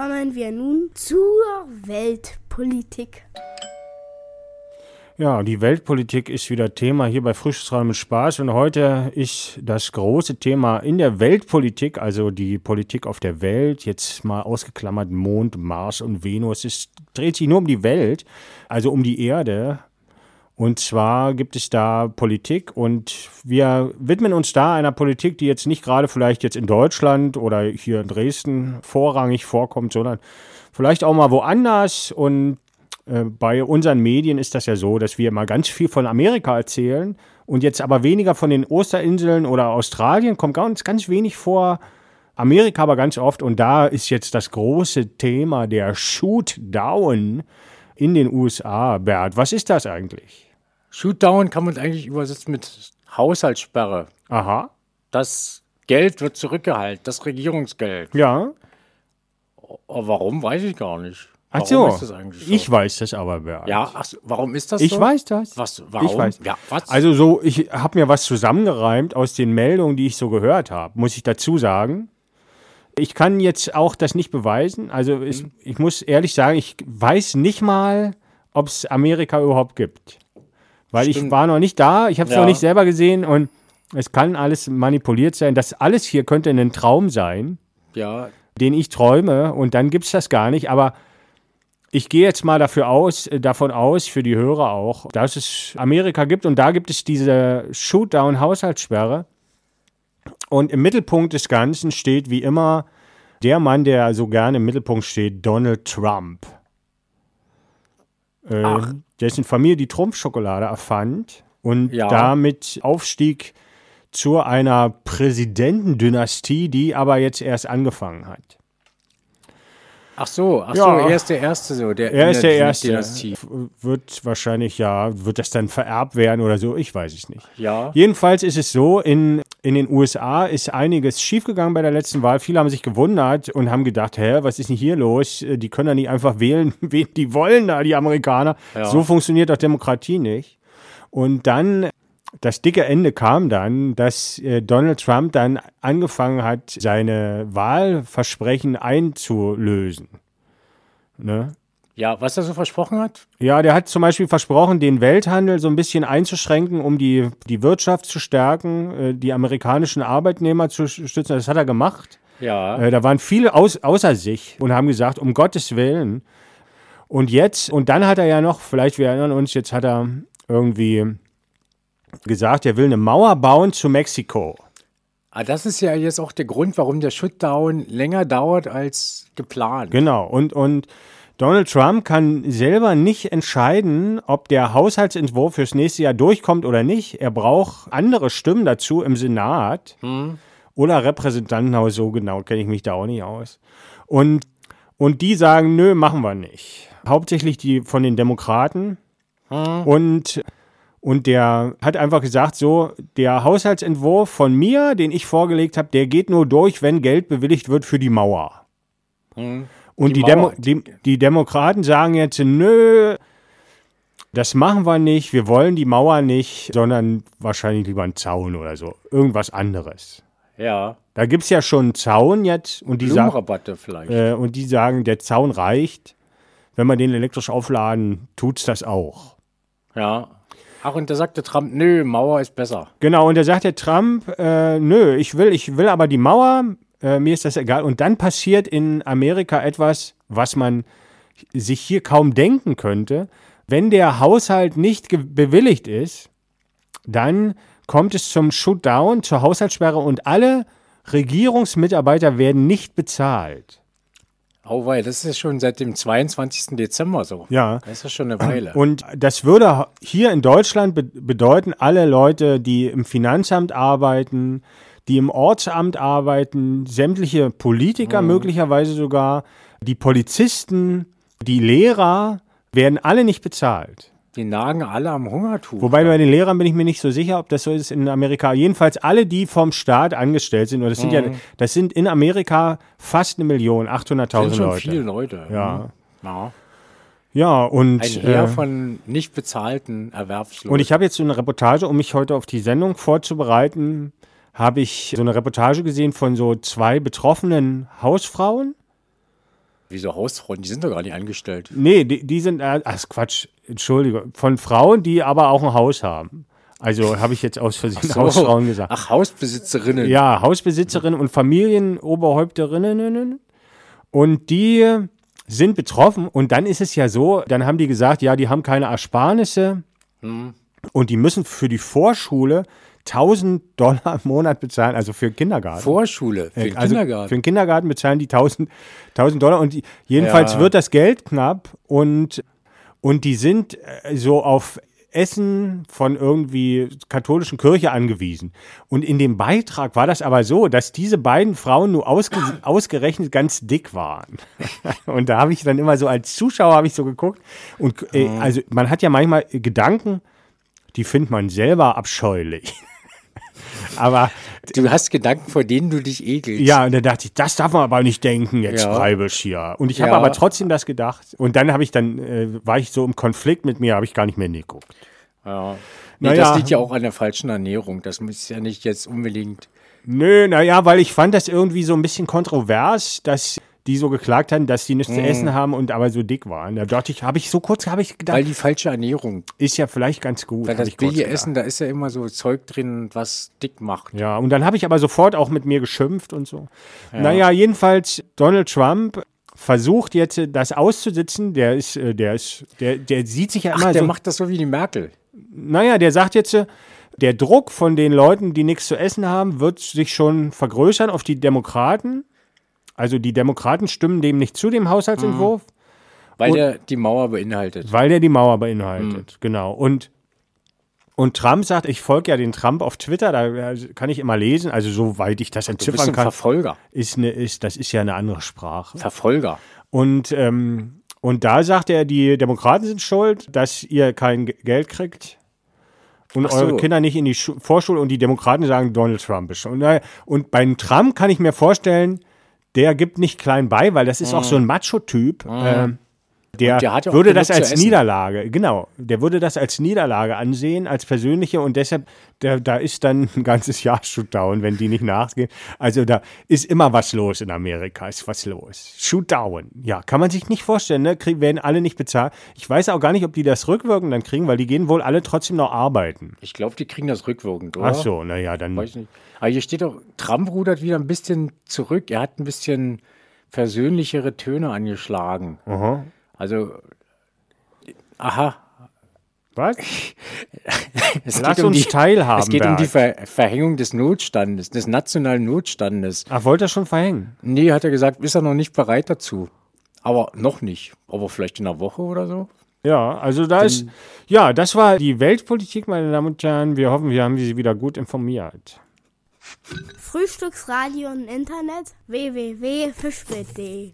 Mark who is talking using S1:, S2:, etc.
S1: kommen wir nun zur Weltpolitik.
S2: Ja, die Weltpolitik ist wieder Thema hier bei Frühstücksraum mit Spaß und heute ist das große Thema in der Weltpolitik, also die Politik auf der Welt, jetzt mal ausgeklammert Mond, Mars und Venus, es dreht sich nur um die Welt, also um die Erde. Und zwar gibt es da Politik und wir widmen uns da einer Politik, die jetzt nicht gerade vielleicht jetzt in Deutschland oder hier in Dresden vorrangig vorkommt, sondern vielleicht auch mal woanders und äh, bei unseren Medien ist das ja so, dass wir immer ganz viel von Amerika erzählen und jetzt aber weniger von den Osterinseln oder Australien, kommt ganz, ganz wenig vor. Amerika aber ganz oft und da ist jetzt das große Thema der Shootdown in den USA. Bert, was ist das eigentlich?
S3: Shootdown kann man eigentlich übersetzen mit Haushaltssperre.
S2: Aha.
S3: Das Geld wird zurückgehalten, das Regierungsgeld.
S2: Ja.
S3: Aber warum, weiß ich gar nicht.
S2: Ach so, ich weiß das aber, Bert.
S3: Ja, ach so, warum ist das
S2: ich
S3: so?
S2: Ich weiß das.
S3: Was, warum?
S2: Ich weiß.
S3: Ja, was?
S2: Also so, ich habe mir was zusammengereimt aus den Meldungen, die ich so gehört habe, muss ich dazu sagen. Ich kann jetzt auch das nicht beweisen. Also es,
S3: Mhm.
S2: ich muss ehrlich sagen, ich weiß nicht mal, ob es Amerika überhaupt gibt. Weil ich
S3: Stimmt.
S2: war noch nicht da, ich habe es
S3: Ja.
S2: noch nicht selber gesehen und es kann alles manipuliert sein. Das alles hier könnte ein Traum sein
S3: ja,
S2: den ich träume und dann gibt es das gar nicht. Aber ich gehe jetzt mal dafür aus, äh, davon aus, für die Hörer auch, dass es Amerika gibt und da gibt es diese Shootdown-Haushaltssperre. Und im Mittelpunkt des Ganzen steht wie immer der Mann, der so gerne im Mittelpunkt steht, Donald Trump. Äh,
S3: Ach.
S2: dessen Familie die Trumpfschokolade erfand und
S3: Ja.
S2: damit aufstieg zu einer Präsidentendynastie, die aber jetzt erst angefangen hat.
S3: Ach so, ach
S2: Ja.
S3: so, er ist der Erste so. Der
S2: Er ist der Erste.
S3: Dynastie.
S2: Wird wahrscheinlich, ja, wird das dann vererbt werden oder so? Ich weiß es nicht.
S3: Ja,
S2: Jedenfalls ist es so, in, in den USA ist einiges schiefgegangen bei der letzten Wahl. Viele haben sich gewundert und haben gedacht, hä, was ist denn hier los? Die können ja nicht einfach wählen, wen die wollen da, die Amerikaner.
S3: Ja.
S2: So funktioniert doch Demokratie nicht. Und dann, das dicke Ende kam dann, dass äh, Donald Trump dann angefangen hat, seine Wahlversprechen einzulösen. Ne?
S3: ja, was er so versprochen hat?
S2: Ja, der hat zum Beispiel versprochen, den Welthandel so ein bisschen einzuschränken, um die, die Wirtschaft zu stärken, äh, die amerikanischen Arbeitnehmer zu stützen. Das hat er gemacht.
S3: Ja,
S2: Äh, da waren viele aus, außer sich und haben gesagt, um Gottes Willen. Und jetzt, und dann hat er ja noch, vielleicht wir erinnern uns, jetzt hat er irgendwie gesagt, er will eine Mauer bauen zu Mexiko.
S3: ah, das ist ja jetzt auch der Grund, warum der Shutdown länger dauert als geplant.
S2: Genau. Und, und Donald Trump kann selber nicht entscheiden, ob der Haushaltsentwurf fürs nächste Jahr durchkommt oder nicht. Er braucht andere Stimmen dazu im Senat oder Repräsentantenhaus. So genau kenne ich mich da auch nicht aus. Und, und die sagen, nö, machen wir nicht. Hauptsächlich die von den Demokraten. Und, und der hat einfach gesagt, so, der Haushaltsentwurf von mir, den ich vorgelegt habe, der geht nur durch, wenn Geld bewilligt wird für die Mauer. Und
S3: Die
S2: die, Demo
S3: Mauer.
S2: die, die Demokraten sagen jetzt, nö, das machen wir nicht, wir wollen die Mauer nicht, sondern wahrscheinlich lieber einen Zaun oder so. Irgendwas anderes.
S3: Ja,
S2: Da gibt es ja schon einen Zaun jetzt und die, sagen,
S3: Blumenrabatte vielleicht.
S2: äh, und die sagen, der Zaun reicht. Wenn wir den elektrisch aufladen, tut's das auch.
S3: Ja. Ach, und da sagte Trump, nö, Mauer ist besser.
S2: Genau, und da sagt der Trump, äh, nö, ich will, ich will aber die Mauer, äh, mir ist das egal. Und dann passiert in Amerika etwas, was man sich hier kaum denken könnte. Wenn der Haushalt nicht bewilligt ist, dann kommt es zum Shutdown, zur Haushaltssperre und alle Regierungsmitarbeiter werden nicht bezahlt.
S3: Oh, weil das ist schon seit dem 22. Dezember so.
S2: Ja.
S3: Das ist ja schon eine Weile.
S2: Und das würde hier in Deutschland be bedeuten, alle Leute, die im Finanzamt arbeiten, die im Ortsamt arbeiten, sämtliche Politiker möglicherweise sogar, die Polizisten, die Lehrer, werden alle nicht bezahlt.
S3: Die nagen alle am Hungertuch.
S2: Wobei bei den Lehrern bin ich mir nicht so sicher, ob das so ist in Amerika. Jedenfalls alle, die vom Staat angestellt sind, und das sind ja, das sind in Amerika fast eine Million, 800.000
S3: sind schon
S2: Leute.
S3: viele Leute.
S2: Ja.
S3: ja.
S2: Ja, und
S3: Ein Heer
S2: äh,
S3: von nicht bezahlten Erwerbslosen.
S2: Und ich habe jetzt so eine Reportage, um mich heute auf die Sendung vorzubereiten, habe ich so eine Reportage gesehen von so zwei betroffenen Hausfrauen.
S3: Wieso Hausfrauen? Die sind doch gar nicht angestellt.
S2: Nee, die, die sind, äh, ach Quatsch, Entschuldigung, von Frauen, die aber auch ein Haus haben. Also habe ich jetzt aus Versehen
S3: So.
S2: Hausfrauen gesagt.
S3: Ach, Hausbesitzerinnen.
S2: Ja, Hausbesitzerinnen und Familienoberhäupterinnen. Und die sind betroffen. Und dann ist es ja so, dann haben die gesagt, ja, die haben keine Ersparnisse. Und die müssen für die Vorschule 1000 Dollar im Monat bezahlen, also für den Kindergarten.
S3: Vorschule für den
S2: also
S3: Kindergarten.
S2: Für den Kindergarten bezahlen die 1000, 1000 Dollar und die, jedenfalls
S3: Ja.
S2: wird das Geld knapp und, und die sind äh, so auf Essen von irgendwie katholischen Kirche angewiesen. Und in dem Beitrag war das aber so, dass diese beiden Frauen nur ausge ausgerechnet ganz dick waren. und da habe ich dann immer so als Zuschauer habe ich so geguckt und äh,
S3: Mhm.
S2: also man hat ja manchmal Gedanken, die findet man selber abscheulich. Aber
S3: du hast Gedanken, vor denen du dich ekelst.
S2: ja, und dann dachte ich, das darf man aber nicht denken, jetzt
S3: Ja.
S2: Freibisch hier. Und ich habe
S3: Ja.
S2: aber trotzdem das gedacht. Und dann habe ich dann, äh, war ich so im Konflikt mit mir, habe ich gar nicht mehr hingeguckt.
S3: ja. Nee,
S2: Naja.
S3: Das liegt ja auch an der falschen Ernährung. Das muss ja nicht jetzt unbedingt.
S2: Nö, naja, weil ich fand das irgendwie so ein bisschen kontrovers, dass die so geklagt haben, dass die nichts
S3: Mhm.
S2: zu essen haben und aber so dick waren. Da dachte ich, habe ich so kurz, habe ich gedacht,
S3: Weil die falsche Ernährung.
S2: ist ja vielleicht ganz gut.
S3: Weil das billige. Essen, da ist ja immer so Zeug drin, was dick macht.
S2: Ja, und dann habe ich aber sofort auch mit mir geschimpft und so. Naja, jedenfalls Donald Trump versucht jetzt das auszusitzen. Der ist, äh, der ist, der, der sieht sich ja
S3: Ach,
S2: immer
S3: der
S2: so.
S3: macht das so wie die Merkel.
S2: Naja, der sagt jetzt, äh, der Druck von den Leuten, die nichts zu essen haben, wird sich schon vergrößern auf die Demokraten. Also die Demokraten stimmen dem nicht zu, dem Haushaltsentwurf,
S3: Weil
S2: Und-
S3: der die Mauer beinhaltet.
S2: weil der die Mauer beinhaltet.
S3: Mhm.
S2: Genau. Und, und Trump sagt, ich folge ja den Trump auf Twitter, da äh, kann ich immer lesen, also soweit ich das
S3: Du bist
S2: entziffern kann,
S3: Verfolger.
S2: ist, eine, ist, das ist ja eine andere Sprache.
S3: Verfolger.
S2: Und, ähm, und da sagt er, die Demokraten sind schuld, dass ihr kein Ge- Geld kriegt und
S3: so.
S2: eure Kinder nicht in die Schu Vorschule und die Demokraten sagen, Donald Trump ist schuld. Und, äh, und bei Trump kann ich mir vorstellen, der gibt nicht klein bei, weil das ist auch so ein Macho-Typ. ähm, der,
S3: der ja
S2: würde das als. Niederlage, genau, der würde das als Niederlage ansehen, als persönliche und deshalb, der, da ist dann ein ganzes Jahr Shootdown, wenn die nicht nachgehen. Also da ist immer was los in Amerika, ist was los. Shootdown, ja, kann man sich nicht vorstellen, ne? Krieg, werden alle nicht bezahlt. Ich weiß auch gar nicht, ob die das rückwirkend dann kriegen, weil die gehen wohl alle trotzdem noch arbeiten.
S3: Ich glaube, die kriegen das rückwirkend, oder?
S2: Ach so, naja, dann.
S3: Weiß nicht. Aber hier steht doch, Trump rudert wieder ein bisschen zurück. Er hat ein bisschen versöhnlichere Töne angeschlagen.
S2: Aha.
S3: Also, aha.
S2: Was?
S3: Es
S2: Lass
S3: geht um
S2: uns
S3: die,
S2: teilhaben,
S3: Es geht um die
S2: Berg.
S3: Ver Verhängung des Notstandes, des nationalen Notstandes.
S2: Ach, wollte er schon verhängen?
S3: Nee, hat er gesagt, ist er noch nicht bereit dazu. Aber noch nicht. Aber vielleicht in einer Woche oder so.
S2: Ja, also da ist, ja, das war die Weltpolitik, meine Damen und Herren. Wir hoffen, wir haben Sie wieder gut informiert.
S1: Frühstücksradio und Internet www.fischbild.de